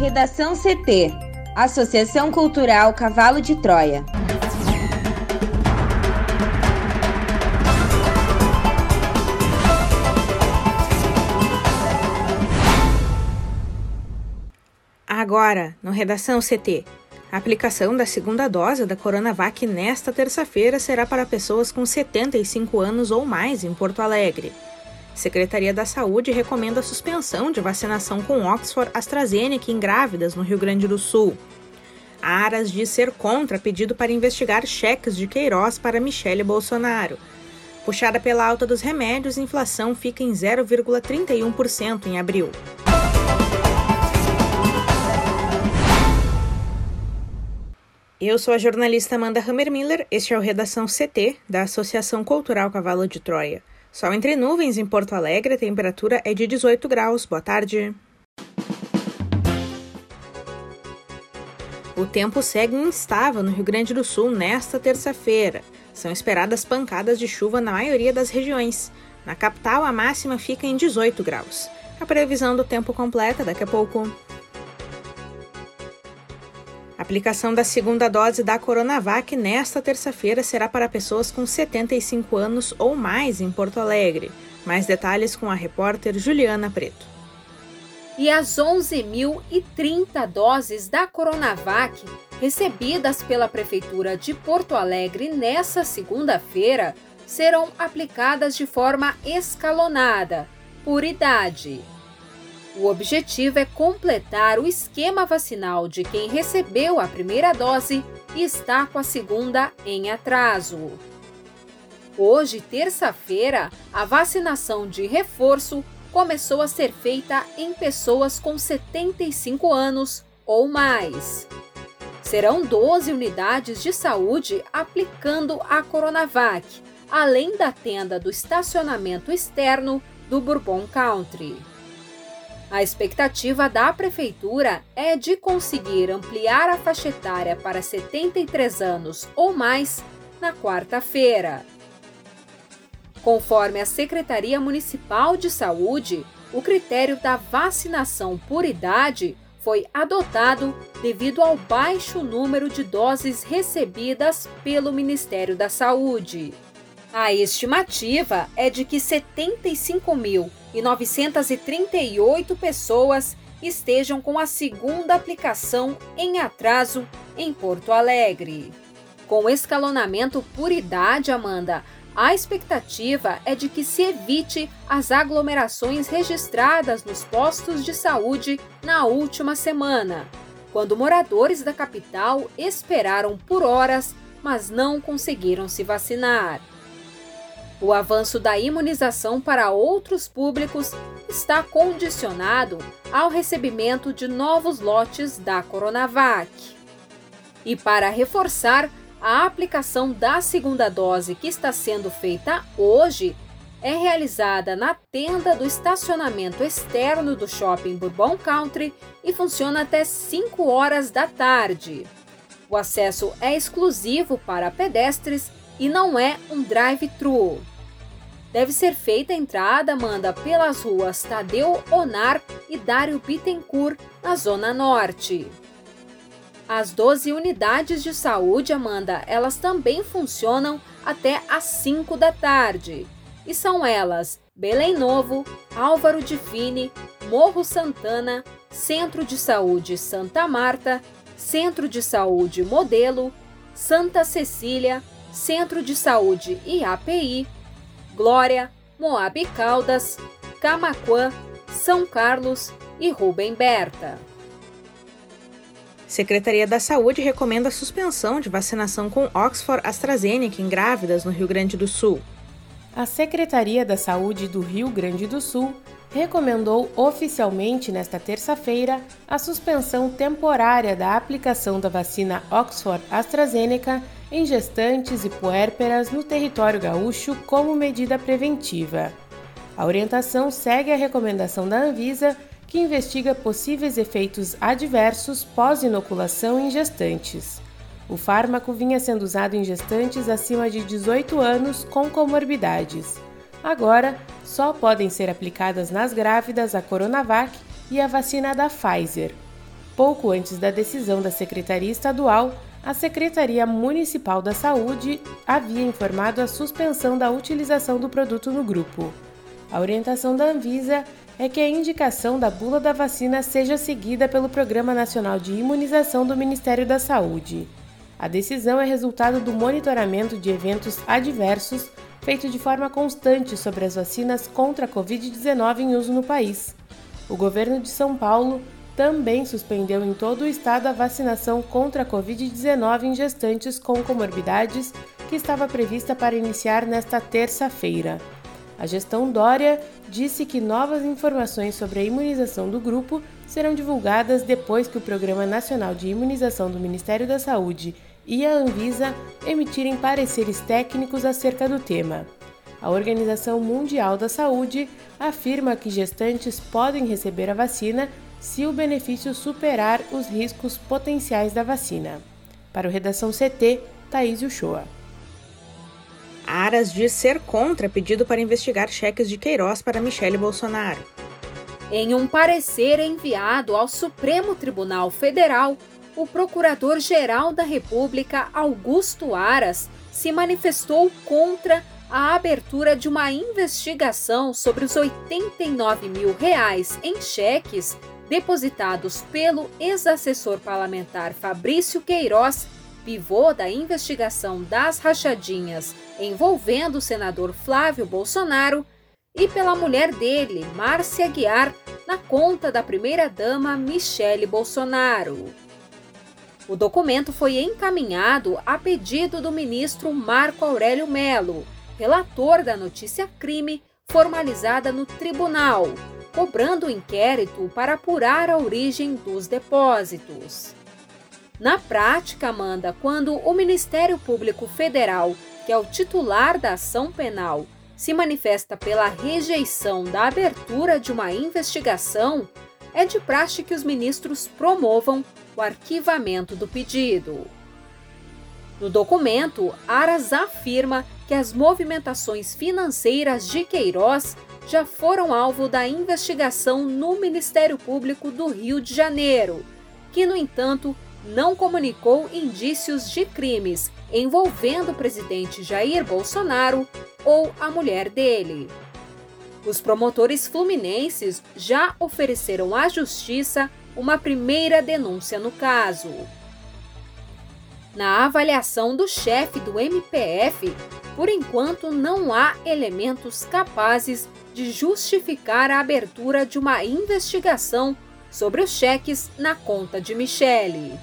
Redação CT Associação Cultural Cavalo de Troia. Agora, no Redação CT. A aplicação da segunda dose da Coronavac nesta terça-feira será para pessoas com 75 anos ou mais em Porto Alegre. Secretaria da Saúde recomenda a suspensão de vacinação com Oxford AstraZeneca em grávidas no Rio Grande do Sul. A Aras diz ser contra pedido para investigar cheques de Queiroz para Michele Bolsonaro. Puxada pela alta dos remédios, inflação fica em 0,31% em abril. Eu sou a jornalista Amanda Hammermiller, este é o Redação CT, da Associação Cultural Cavalo de Troia. Sol entre nuvens em Porto Alegre, a temperatura é de 18 graus. Boa tarde. O tempo segue instável no Rio Grande do Sul nesta terça-feira. São esperadas pancadas de chuva na maioria das regiões. Na capital, a máxima fica em 18 graus. A previsão do tempo completa daqui a pouco. Aplicação da segunda dose da Coronavac nesta terça-feira será para pessoas com 75 anos ou mais em Porto Alegre. Mais detalhes com a repórter Juliana Preto. E as 11.030 doses da Coronavac recebidas pela Prefeitura de Porto Alegre nesta segunda-feira serão aplicadas de forma escalonada, por idade. O objetivo é completar o esquema vacinal de quem recebeu a primeira dose e está com a segunda em atraso. Hoje, terça-feira, a vacinação de reforço começou a ser feita em pessoas com 75 anos ou mais. Serão 12 unidades de saúde aplicando a Coronavac, além da tenda do estacionamento externo do Bourbon Country. A expectativa da prefeitura é de conseguir ampliar a faixa etária para 73 anos ou mais na quarta-feira. Conforme a Secretaria Municipal de Saúde, o critério da vacinação por idade foi adotado devido ao baixo número de doses recebidas pelo Ministério da Saúde. A estimativa é de que 75.938 pessoas estejam com a segunda aplicação em atraso em Porto Alegre. Com escalonamento por idade, Amanda, a expectativa é de que se evite as aglomerações registradas nos postos de saúde na última semana, quando moradores da capital esperaram por horas, mas não conseguiram se vacinar. O avanço da imunização para outros públicos está condicionado ao recebimento de novos lotes da Coronavac. E para reforçar, a aplicação da segunda dose que está sendo feita hoje é realizada na tenda do estacionamento externo do Shopping Bourbon Country e funciona até 5 horas da tarde. O acesso é exclusivo para pedestres e não é um drive-thru deve ser feita a entrada, Amanda, pelas ruas Tadeu Onar e Dário Bittencourt, na Zona Norte. As 12 unidades de saúde, Amanda, elas também funcionam até às 5 da tarde. E são elas Belém Novo, Álvaro de Fini, Morro Santana, Centro de Saúde Santa Marta, Centro de Saúde Modelo, Santa Cecília, Centro de Saúde IAPI, Glória, Moab Caldas, Camaquã, São Carlos e Rubem Berta. Secretaria da Saúde recomenda a suspensão de vacinação com Oxford AstraZeneca em grávidas no Rio Grande do Sul. A Secretaria da Saúde do Rio Grande do Sul recomendou oficialmente nesta terça-feira a suspensão temporária da aplicação da vacina Oxford AstraZeneca em gestantes e puérperas no território gaúcho como medida preventiva. A orientação segue a recomendação da Anvisa, que investiga possíveis efeitos adversos pós-inoculação em gestantes. O fármaco vinha sendo usado em gestantes acima de 18 anos com comorbidades. Agora, só podem ser aplicadas nas grávidas a Coronavac e a vacina da Pfizer. Pouco antes da decisão da Secretaria Estadual, a Secretaria Municipal da Saúde havia informado a suspensão da utilização do produto no grupo. A orientação da Anvisa é que a indicação da bula da vacina seja seguida pelo Programa Nacional de Imunização do Ministério da Saúde. A decisão é resultado do monitoramento de eventos adversos feito de forma constante sobre as vacinas contra a Covid-19 em uso no país. O governo de São Paulo também suspendeu em todo o estado a vacinação contra a Covid-19 em gestantes com comorbidades, que estava prevista para iniciar nesta terça-feira. A gestão Dória disse que novas informações sobre a imunização do grupo serão divulgadas depois que o Programa Nacional de Imunização do Ministério da Saúde e a Anvisa emitirem pareceres técnicos acerca do tema. A Organização Mundial da Saúde afirma que gestantes podem receber a vacina se o benefício superar os riscos potenciais da vacina. Para o Redação CT, Thaís Uchoa. Aras diz ser contra pedido para investigar cheques de Queiroz para Michele Bolsonaro. Em um parecer enviado ao Supremo Tribunal Federal, o Procurador-Geral da República, Augusto Aras, se manifestou contra a abertura de uma investigação sobre os 89 mil reais em cheques depositados pelo ex-assessor parlamentar Fabrício Queiroz, pivô da investigação das rachadinhas envolvendo o senador Flávio Bolsonaro, e pela mulher dele, Márcia Guiar, na conta da primeira-dama Michele Bolsonaro. O documento foi encaminhado a pedido do ministro Marco Aurélio Melo, relator da notícia crime formalizada no tribunal, cobrando o inquérito para apurar a origem dos depósitos. Na prática, Amanda, quando o Ministério Público Federal, que é o titular da ação penal, se manifesta pela rejeição da abertura de uma investigação, é de praxe que os ministros promovam o arquivamento do pedido. No documento, Aras afirma que as movimentações financeiras de Queiroz já foram alvo da investigação no Ministério Público do Rio de Janeiro, que, no entanto, não comunicou indícios de crimes envolvendo o presidente Jair Bolsonaro ou a mulher dele. Os promotores fluminenses já ofereceram à justiça uma primeira denúncia no caso. Na avaliação do chefe do MPF, por enquanto não há elementos capazes de justificar a abertura de uma investigação sobre os cheques na conta de Michele.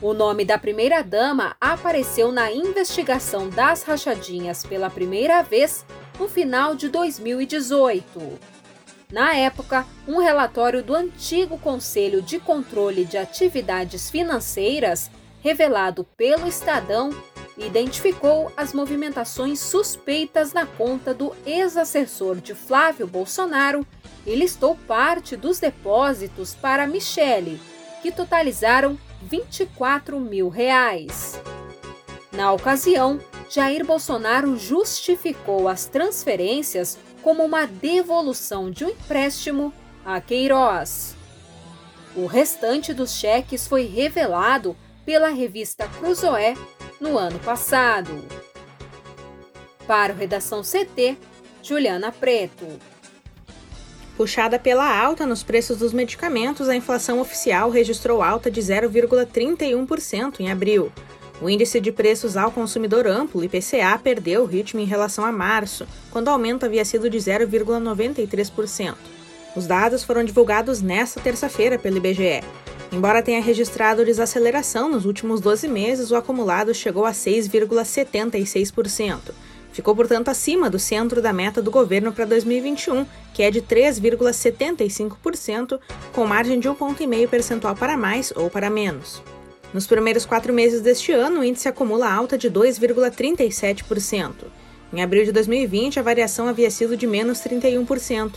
O nome da primeira-dama apareceu na investigação das rachadinhas pela primeira vez no final de 2018. Na época, um relatório do antigo Conselho de Controle de Atividades Financeiras, revelado pelo Estadão, identificou as movimentações suspeitas na conta do ex-assessor de Flávio Bolsonaro e listou parte dos depósitos para Michele, que totalizaram 24 mil reais. Na ocasião, Jair Bolsonaro justificou as transferências como uma devolução de um empréstimo a Queiroz. O restante dos cheques foi revelado pela revista Cruzoé no ano passado. Para o Redação CT, Juliana Preto. Puxada pela alta nos preços dos medicamentos, a inflação oficial registrou alta de 0,31% em abril. O índice de preços ao consumidor amplo, IPCA, perdeu o ritmo em relação a março, quando o aumento havia sido de 0,93%. Os dados foram divulgados nesta terça-feira pelo IBGE. Embora tenha registrado desaceleração nos últimos 12 meses, o acumulado chegou a 6,76%. Ficou, portanto, acima do centro da meta do governo para 2021, que é de 3,75%, com margem de um ponto e meio percentual para mais ou para menos. Nos primeiros quatro meses deste ano, o índice acumula alta de 2,37%. Em abril de 2020, a variação havia sido de menos 31%.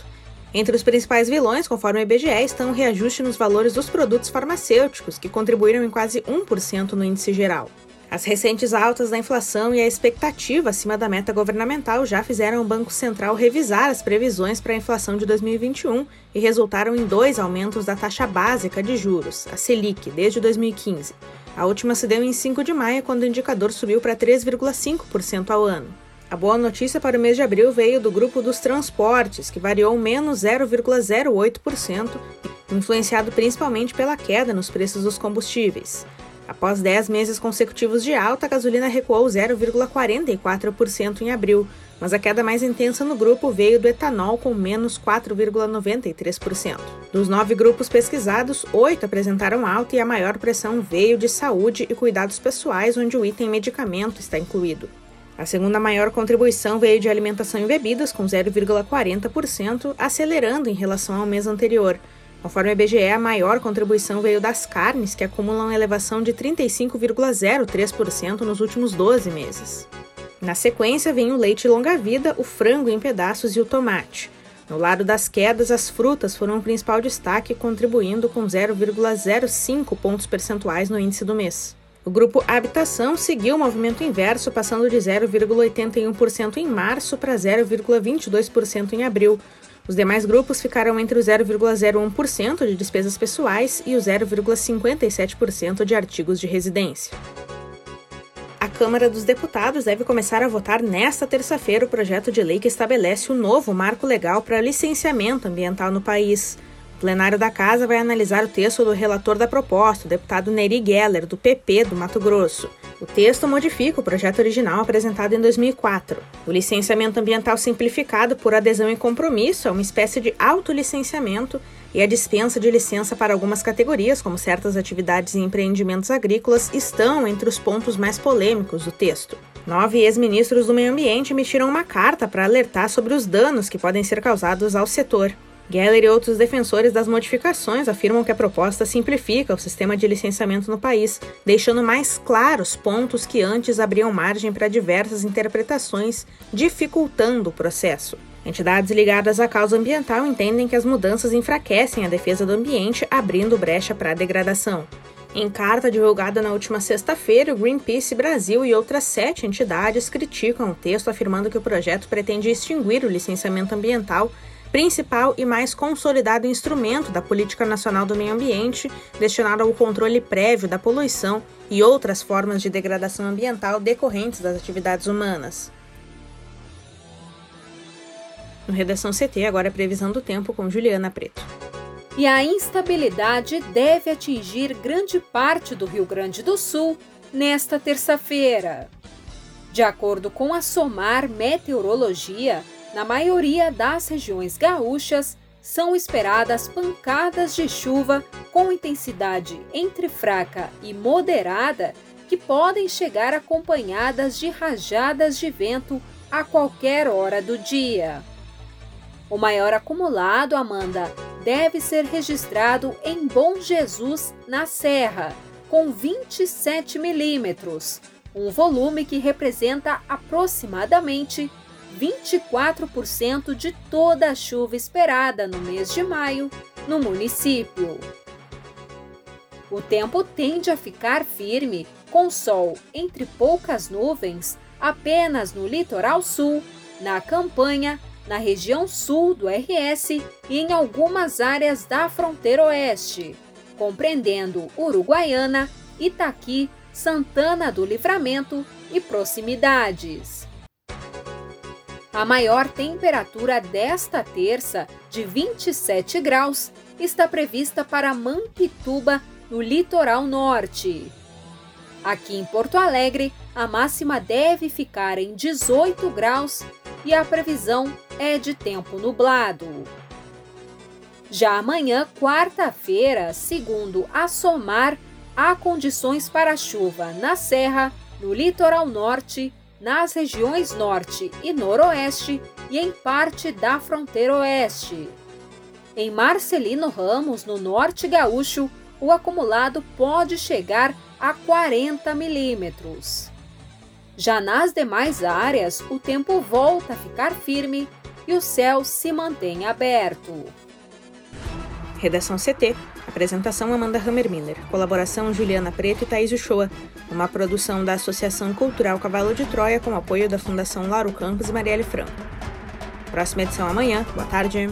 Entre os principais vilões, conforme o IBGE, estão o reajuste nos valores dos produtos farmacêuticos, que contribuíram em quase 1% no índice geral. As recentes altas da inflação e a expectativa acima da meta governamental já fizeram o Banco Central revisar as previsões para a inflação de 2021 e resultaram em dois aumentos da taxa básica de juros, a Selic, desde 2015. A última se deu em 5 de maio, quando o indicador subiu para 3,5% ao ano. A boa notícia para o mês de abril veio do grupo dos transportes, que variou menos 0,08%, influenciado principalmente pela queda nos preços dos combustíveis. Após 10 meses consecutivos de alta, a gasolina recuou 0,44% em abril, mas a queda mais intensa no grupo veio do etanol, com menos 4,93%. Dos nove grupos pesquisados, oito apresentaram alta e a maior pressão veio de saúde e cuidados pessoais, onde o item medicamento está incluído. A segunda maior contribuição veio de alimentação e bebidas, com 0,40%, acelerando em relação ao mês anterior. Conforme a IBGE, a maior contribuição veio das carnes, que acumulam elevação de 35,03% nos últimos 12 meses. Na sequência, vem o leite longa-vida, o frango em pedaços e o tomate. No lado das quedas, as frutas foram o principal destaque, contribuindo com 0,05 pontos percentuais no índice do mês. O grupo Habitação seguiu o movimento inverso, passando de 0,81% em março para 0,22% em abril, os demais grupos ficaram entre o 0,01% de despesas pessoais e o 0,57% de artigos de residência. A Câmara dos Deputados deve começar a votar nesta terça-feira o projeto de lei que estabelece o novo marco legal para licenciamento ambiental no país. O plenário da Casa vai analisar o texto do relator da proposta, o deputado Neri Geller, do PP do Mato Grosso. O texto modifica o projeto original apresentado em 2004. O licenciamento ambiental simplificado por adesão e compromisso é uma espécie de autolicenciamento e a dispensa de licença para algumas categorias, como certas atividades e empreendimentos agrícolas, estão entre os pontos mais polêmicos do texto. Nove ex-ministros do meio ambiente emitiram uma carta para alertar sobre os danos que podem ser causados ao setor. Geller e outros defensores das modificações afirmam que a proposta simplifica o sistema de licenciamento no país, deixando mais claros pontos que antes abriam margem para diversas interpretações, dificultando o processo. Entidades ligadas à causa ambiental entendem que as mudanças enfraquecem a defesa do ambiente, abrindo brecha para a degradação. Em carta divulgada na última sexta-feira, o Greenpeace Brasil e outras sete entidades criticam o texto, afirmando que o projeto pretende extinguir o licenciamento ambiental principal e mais consolidado instrumento da Política Nacional do Meio Ambiente, destinado ao controle prévio da poluição e outras formas de degradação ambiental decorrentes das atividades humanas. No Redação CT, agora é previsão do tempo com Juliana Preto. E a instabilidade deve atingir grande parte do Rio Grande do Sul nesta terça-feira. De acordo com a SOMAR Meteorologia, na maioria das regiões gaúchas, são esperadas pancadas de chuva com intensidade entre fraca e moderada que podem chegar acompanhadas de rajadas de vento a qualquer hora do dia. O maior acumulado, Amanda, deve ser registrado em Bom Jesus, na Serra, com 27 milímetros, um volume que representa aproximadamente 24% de toda a chuva esperada no mês de maio no município. O tempo tende a ficar firme, com sol entre poucas nuvens, apenas no litoral sul, na campanha, na região sul do RS e em algumas áreas da fronteira oeste, compreendendo Uruguaiana, Itaqui, Santana do Livramento e proximidades. A maior temperatura desta terça, de 27 graus, está prevista para Mampituba, no litoral norte. Aqui em Porto Alegre, a máxima deve ficar em 18 graus e a previsão é de tempo nublado. Já amanhã, quarta-feira, segundo a SOMAR, há condições para chuva na Serra, no litoral norte nas regiões norte e noroeste e em parte da fronteira oeste. Em Marcelino Ramos, no norte gaúcho, o acumulado pode chegar a 40 milímetros. Já nas demais áreas, o tempo volta a ficar firme e o céu se mantém aberto. Redação CT Apresentação Amanda Hammerminer. Colaboração Juliana Preto e Thaís Uchoa. Uma produção da Associação Cultural Cavalo de Troia com apoio da Fundação Lauro Campos e Marielle Franco. Próxima edição amanhã. Boa tarde.